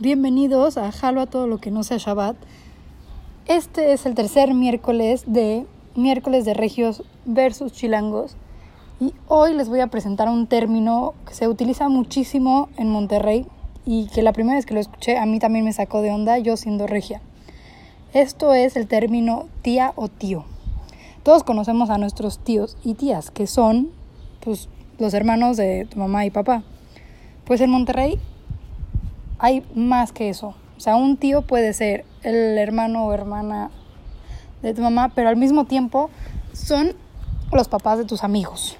Bienvenidos a Jalo a todo lo que no sea Shabbat. Este es el tercer miércoles de miércoles de regios versus chilangos. Y hoy les voy a presentar un término que se utiliza muchísimo en Monterrey y que la primera vez que lo escuché a mí también me sacó de onda, yo siendo regia. Esto es el término tía o tío. Todos conocemos a nuestros tíos y tías, que son pues, los hermanos de tu mamá y papá. Pues en Monterrey hay más que eso. O sea, un tío puede ser el hermano o hermana de tu mamá, pero al mismo tiempo son los papás de tus amigos.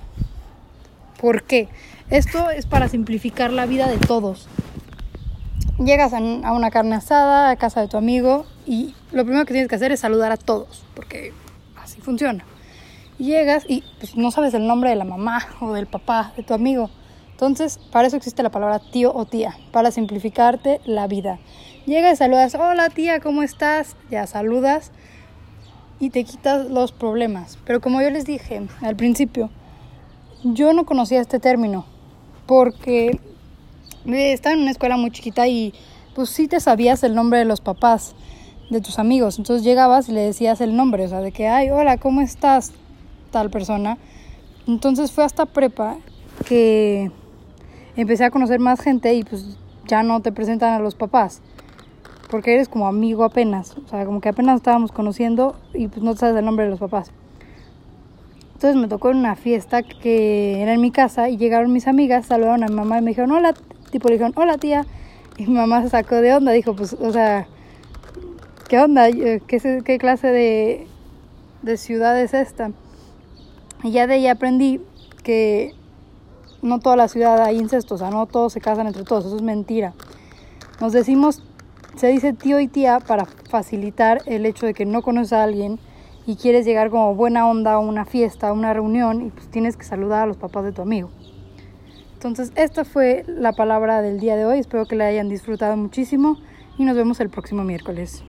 ¿Por qué? Esto es para simplificar la vida de todos. Llegas a una carne asada a casa de tu amigo y lo primero que tienes que hacer es saludar a todos, porque así funciona. Llegas y pues, no sabes el nombre de la mamá o del papá de tu amigo entonces, para eso existe la palabra tío o tía, para simplificarte la vida. Llegas y saludas, hola tía, ¿cómo estás? Ya saludas y te quitas los problemas. Pero como yo les dije al principio, yo no conocía este término porque estaba en una escuela muy chiquita y pues sí te sabías el nombre de los papás de tus amigos. Entonces llegabas y le decías el nombre, o sea, de que, ay, hola, ¿cómo estás? Tal persona. Entonces fue hasta prepa que empecé a conocer más gente y pues ya no te presentan a los papás. Porque eres como amigo apenas. O sea, como que apenas estábamos conociendo y pues no sabes el nombre de los papás. Entonces me tocó en una fiesta que era en mi casa y llegaron mis amigas, saludaron a mi mamá y me dijeron, hola, tipo le dijeron, hola tía. Y mi mamá se sacó de onda, dijo, pues, o sea, ¿qué onda? ¿Qué, qué clase de, de ciudad es esta? Y ya de ahí aprendí que no toda la ciudad hay incesto, o no todos se casan entre todos, eso es mentira. Nos decimos, se dice tío y tía para facilitar el hecho de que no conoces a alguien y quieres llegar como buena onda a una fiesta, a una reunión y pues tienes que saludar a los papás de tu amigo. Entonces, esta fue la palabra del día de hoy, espero que la hayan disfrutado muchísimo y nos vemos el próximo miércoles.